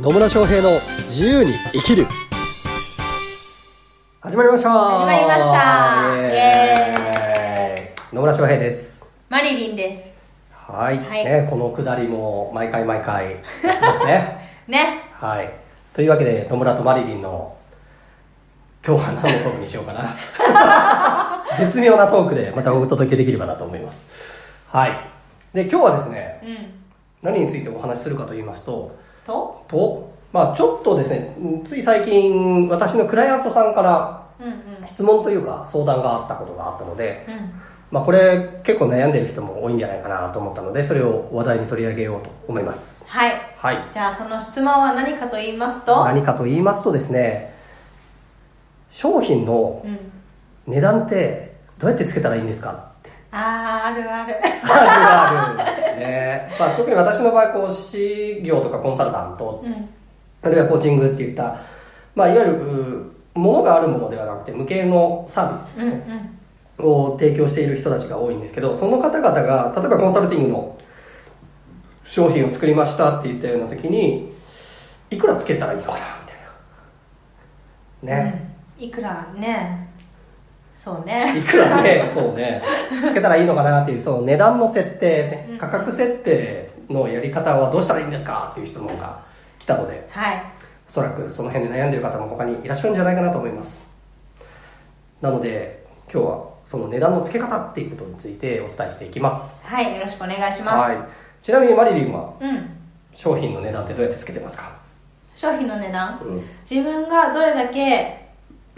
野村翔平の自由に生きる。始まりました。始まりました。イエーイ。イエ野村翔平です。マリリンです。はい、はい。ね、このくだりも毎回毎回やってますね。ね。はい。というわけで野村とマリリンの今日は何のトークにしようかな。絶妙なトークでまたお届けできればなと思います。はい。で今日はですねうん。何についてお話しするかと言いますとと？と、まあちょっとですね、うんつい最近、私のクライアントさんから。質問というか相談があったことがあったので、うん。まあこれ結構悩んでる人も多いんじゃないかなと思ったので、それを話題に取り上げようと思います。はい。はい。じゃあその質問は何かと言いますと？何かと言いますとですね、商品のうん。値段ってどうやってつけたらいいんですか？あー、あるある。あるある。ね。まあ特に私の場合、こう、事業とかコンサルタントうん。あるいはコーチングっていった、まあ、いわゆる、うものがあるものではなくて、無形のサービスですうんうね、ん。を提供している人たちが多いんですけど、その方々が、例えばコンサルティングの商品を作りましたって言ったような時に、いくらつけたらいいのかな、みたいな。ね。うん。いくらね。そうね。いくらね、そうね、つけたらいいのかなっていう、その値段の設定ねうん、価格設定のやり方はどうしたらいいんですかっていう質問が来たので、はい。おそらくその辺で悩んでる方も他にいらっしゃるんじゃないかなと思いますなので今日はその値段の付け方っていうことについてお伝えしていきますはい。よろしくお願いしはいまちなみにマリリンはす。うん。商品の値段ってどうやって付けてますか？商品の値段？うん自分がどれだけ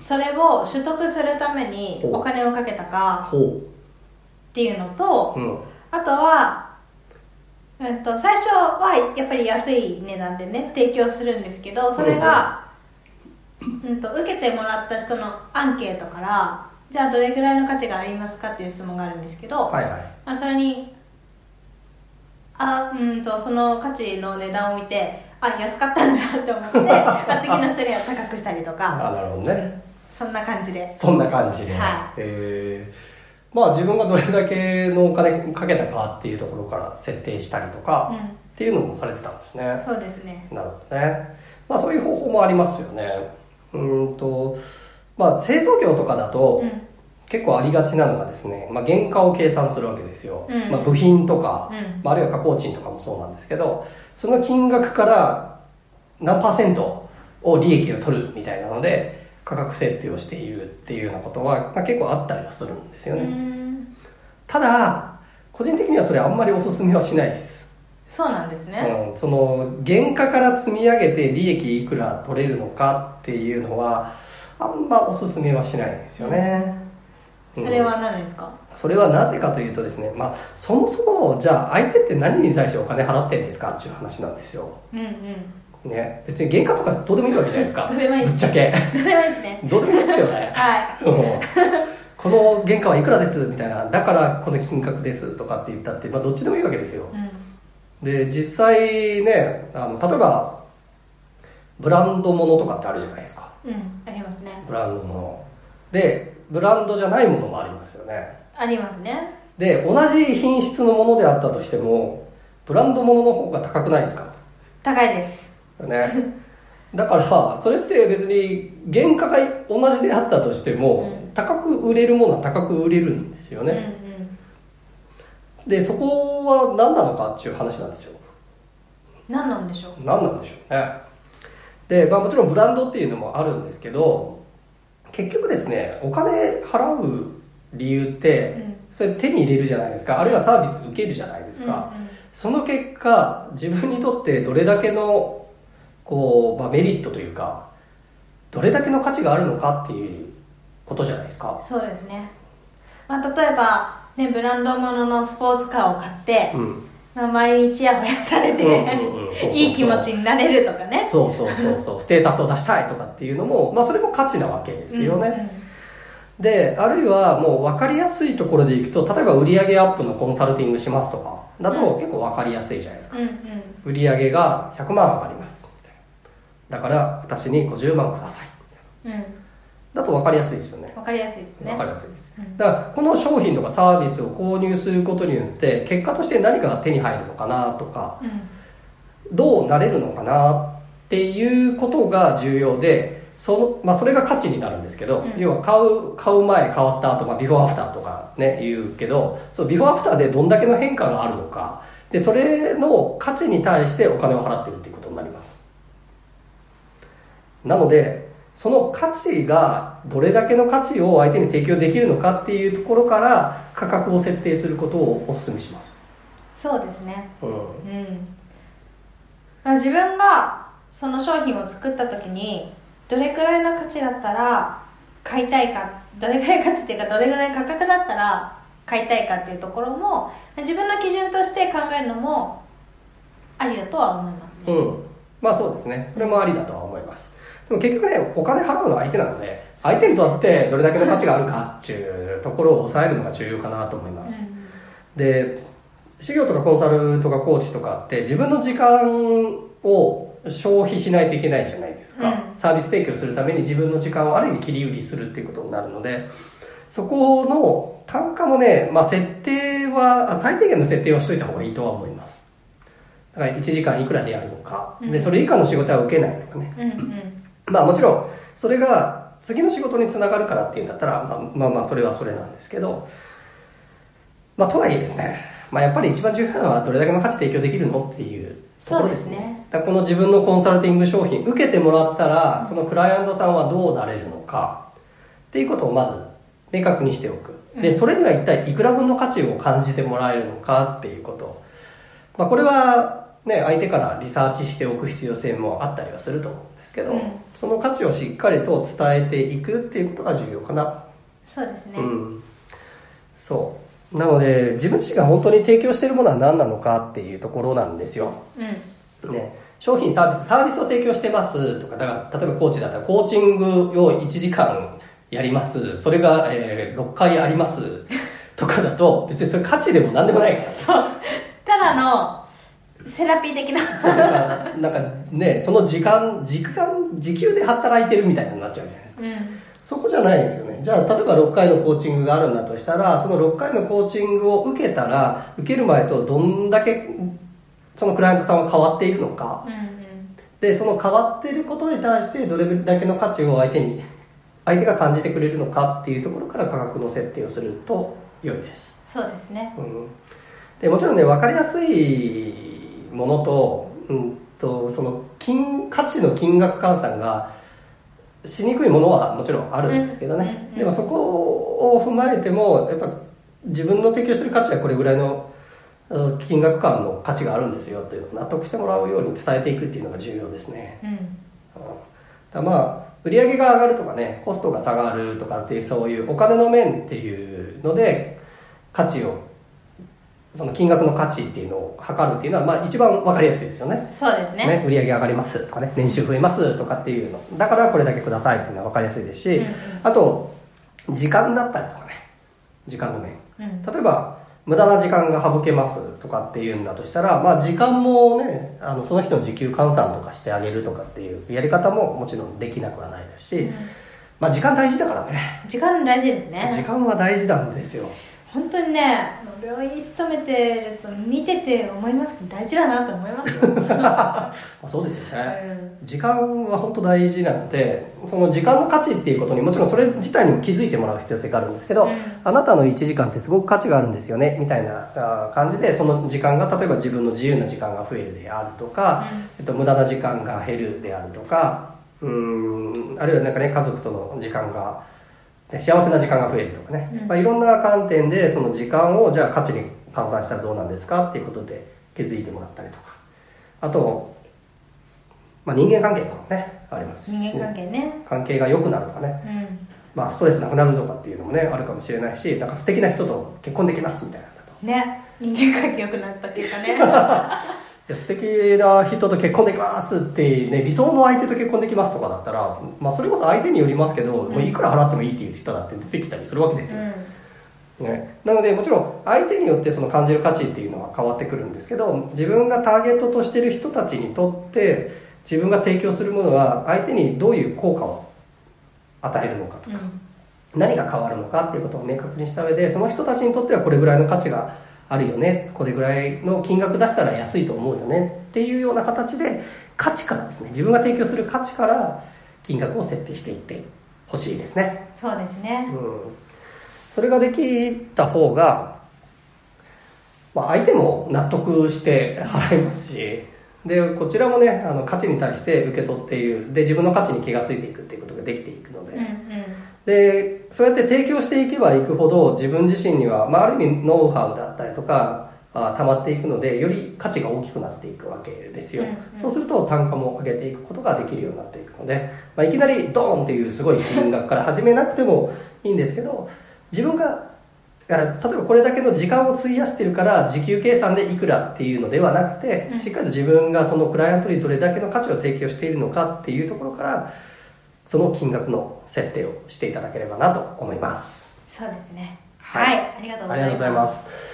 それを取得するためにお金をかけたかほっていうのとううん。あとは、うん、と最初はやっぱり安い値段でね提供するんですけどそれが、うん、と受けてもらった人のアンケートからじゃあどれぐらいの価値がありますかっていう質問があるんですけど、はいはい。まあ、それにあうんとその価値の値段を見てあ安かったんだって思って あ次の人には高くしたりとか。あなるほどね。そんな感じで。そんな感じで、はえーまあ自分がどれだけのお金かけたかっていうところから設定したりとか、うん。っていうのもされてたんですね。そうですね。なるほどね。まあそういう方法もありますよね。うーんと、まあ製造業とかだと、うん結構ありがちなのがですね、まあ原価を計算するわけですよ。うんまあ部品とか、うんまああるいは加工賃とかもそうなんですけど、その金額から何パーセントを利益を取るみたいなので、価格設定をしているっていうようなことは、まあ、結構あったりはするんですようね。んただ、個人的にはそれあんまりお勧めはしないです。そうなんですね、うん、その原価から積み上げて利益いくら取れるのかっていうのはあんまおすすめはしないんですよね、うんそれは何ですか？それはなぜかというとですね、まあ、そもそもじゃあ相手って何に対してお金払ってんですか？っていう話なんですよ、うんうん。ね、別に原価とかどうでもいいわけじゃないですか。どうでもいいぶっちゃけ。どうでもいいですね。どうでもいいですよね。はい。うん。この原価はいくらです？みたいな。だからこの金額ですとかって言ったって、まあ、どっちでもいいわけですよ。うん。で実際ねあの例えばブランドものとかってあるじゃないですか。うんありますね。ブランドものでブランドじゃないものもありますよね。ありますね。で同じ品質のものであったとしてもブランドものの方が高くないですか？高いです。ね。だからそれって別に原価が同じであったとしても、うん。高く売れるものは高く売れるんですようんうん。ね、でそこは何なのかっていう話なんですよ。何なんでしょう。何なんでしょうね。で、まあ、もちろんブランドっていうのもあるんですけど結局ですねお金払う理由って、うん。それ手に入れるじゃないですか。あるいはサービス受けるじゃないですか、うんうん。その結果自分にとってどれだけのこう、まあ、メリットというかどれだけの価値があるのかっていうことじゃないですか。そうですね、まあ、例えば、ね、ブランド物ののスポーツカーを買って、うんまあ、周りにチヤホヤされて、いい気持ちになれるとかね。そうそうそうそう。ステータスを出したいとかっていうのも、まあ、それも価値なわけですよね、であるいはもう分かりやすいところでいくと例えば売上アップのコンサルティングしますとかだとうん。結構分かりやすいじゃないですか、うんうん。売上が100万上がります。だから私に50万ください。うんうんだと分かりやすいですよね。わかりやすいですね。分かりやすいです。うん。だからこの商品とかサービスを購入することによって結果として何かが手に入るのかなとかうん。どうなれるのかなっっていうことが重要でその、まあ、それが価値になるんですけど、うん。要は買う買う前変わった後、まあビフォーアフターとかね言うけどそうビフォーアフターでどんだけの変化があるのか。でそれの価値に対してお金を払ってるっていうことになります。なのでその価値がどれだけの価値を相手に提供できるのかっていうところから価格を設定することをお勧めします、そうですねうんうん、まあ、自分がその商品を作った時にどれくらいの価値だったら買いたいかどれぐらい価値っていうかどれぐらい価格だったら買いたいかっていうところも自分の基準として考えるのもありだとは思いますね、うん。まあそうですね。これもありだとは思います。でも結局ね、お金払うのは相手なので、相手にとってどれだけの価値があるかっていうところを抑えるのが重要かなと思います。で、事業とかコンサルとかコーチとかって自分の時間を消費しないといけないじゃないですか。うんサービス提供するために自分の時間をある意味切り売りするっていうことになるので、そこの単価のね、まあ設定は、あ最低限の設定をしといた方がいいとは思います。だから1時間いくらでやるのか、で、それ以下の仕事は受けないとかね。うんうんまあもちろん、それが次の仕事につながるからっていうんだったら、まあまあまあそれはそれなんですけど、まあとはいえですね、まあやっぱり一番重要なのはどれだけの価値提供できるのっていうところですね。そうですねだこの自分のコンサルティング商品受けてもらったら、そのクライアントさんはどうなれるのかっていうことをまず明確にしておく。で、それには一体いくら分の価値を感じてもらえるのかっていうこと。まあこれはね、相手からリサーチしておく必要性もあったりはすると思うんですけど、うんその価値をしっかりと伝えていくっていうことが重要かな。そうですね、うん。そう。なので、自分自身が本当に提供しているものは何なのかっていうところなんですよ。うんね、商品サービス、サービスを提供してますとか、だから、例えばコーチだったら、コーチングを1時間やります。それが、えー6回あります。とかだと、別にそれ価値でも何でもないから。そうただのセラピー的な なんか、ね、その時間、時間、時給で働いてるみたいになっちゃうじゃないですか。うんそこじゃないんですよね。じゃあ、例えば6回のコーチングがあるんだとしたら、その6回のコーチングを受けたら、受ける前とどんだけ、そのクライアントさんは変わっているのか。うんうんで、その変わっていることに対して、どれだけの価値を相手に、相手が感じてくれるのかっていうところから価格の設定をすると良いです。そうですねうん、でもちろんね分かりやすいものと,、うん、とその金価値の金額換算がしにくいものはもちろんあるんですけどね、でもそこを踏まえてもやっぱ自分の提供してる価値はこれぐらいの金額間の価値があるんですよっていうのを納得してもらうように伝えていくっていうのが重要ですね。うん。うん。だからまあ売り上げが上がるとかねコストが下がるとかっていうそういうお金の面っていうので価値をその金額の価値っていうのを測るっていうのは、まあ、一番分かりやすいですよね。そうですね。ね売り上げ上がりますとかね年収増えますとかっていうのだからこれだけくださいっていうのは分かりやすいですし、うんうん。あと時間だったりとかね時間の面。うん。例えば無駄な時間が省けますとかっていうんだとしたら、まあ、時間もねあのその人の時給換算とかしてあげるとかっていうやり方ももちろんできなくはないですし、まあ、時間大事だからね。時間大事です時ね間は大事なんですよ本当にね病院に勤めてると見てて思います大事だなと思いますよ、まあそうですよね、う時間は本当大事なのでその時間の価値っていうことにもちろんそれ自体にも気づいてもらう必要性があるんですけど、うん。あなたの1時間ってすごく価値があるんですよねみたいな感じでその時間が例えば自分の自由な時間が増えるであるとか、えっと、無駄な時間が減るであるとかうーんあるいはなんかね家族との時間がで幸せな時間が増えるとかね、うん。まあ、いろんな観点でその時間をじゃあ価値に換算したらどうなんですかっていうことで気づいてもらったりとか。あと、まあ、人間関係とかもねあります。し人間関係ね。関係が良くなるとかね、うん。まあ、ストレスなくなるとかっていうのもねあるかもしれないしなんか素敵な人と結婚できますみたいなね。人間関係良くなったっていうかね いや素敵な人と結婚できますって、ね、理想の相手と結婚できますとかだったら、まあ、それこそ相手によりますけど、もういくら払ってもいいっていう人だって出てきたりするわけですよ、ね、なのでもちろん相手によってその感じる価値っていうのは変わってくるんですけど自分がターゲットとしてる人たちにとって自分が提供するものは相手にどういう効果を与えるのかとか、何が変わるのかっていうことを明確にした上でその人たちにとってはこれぐらいの価値があるよね。これぐらいの金額出したら安いと思うよね。っていうような形で価値からですね。自分が提供する価値から金額を設定していってほしいですね。そうですね。うん。それができた方が、まあ、相手も納得して払いますし。でこちらもねあの価値に対して受け取っている。で自分の価値に気がついていくっていうことができていくので、うんうんでそうやって提供していけばいくほど自分自身には、まあ、ある意味ノウハウだったりとかあ溜まっていくのでより価値が大きくなっていくわけですよ、うんうん。そうすると単価も上げていくことができるようになっていくので、まあ、いきなりドーンっていうすごい金額から始めなくても いいんですけど自分があ例えばこれだけの時間を費やしてるから時給計算でいくらっていうのではなくて、うん。しっかりと自分がそのクライアントにどれだけの価値を提供しているのかっていうところからその金額の設定をしていただければなと思います。そうですね。ははい。い、ありがとうございます。ありがとうございます。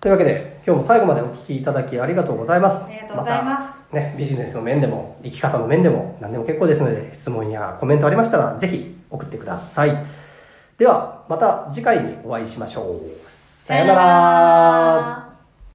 というわけで今日も最後までお聞きいただきありがとうございます。ありがとうございます。たね、ビジネスの面でも生き方の面でも何でも結構ですので質問やコメントありましたらぜひ送ってください。ではまた次回にお会いしましょう。さようなら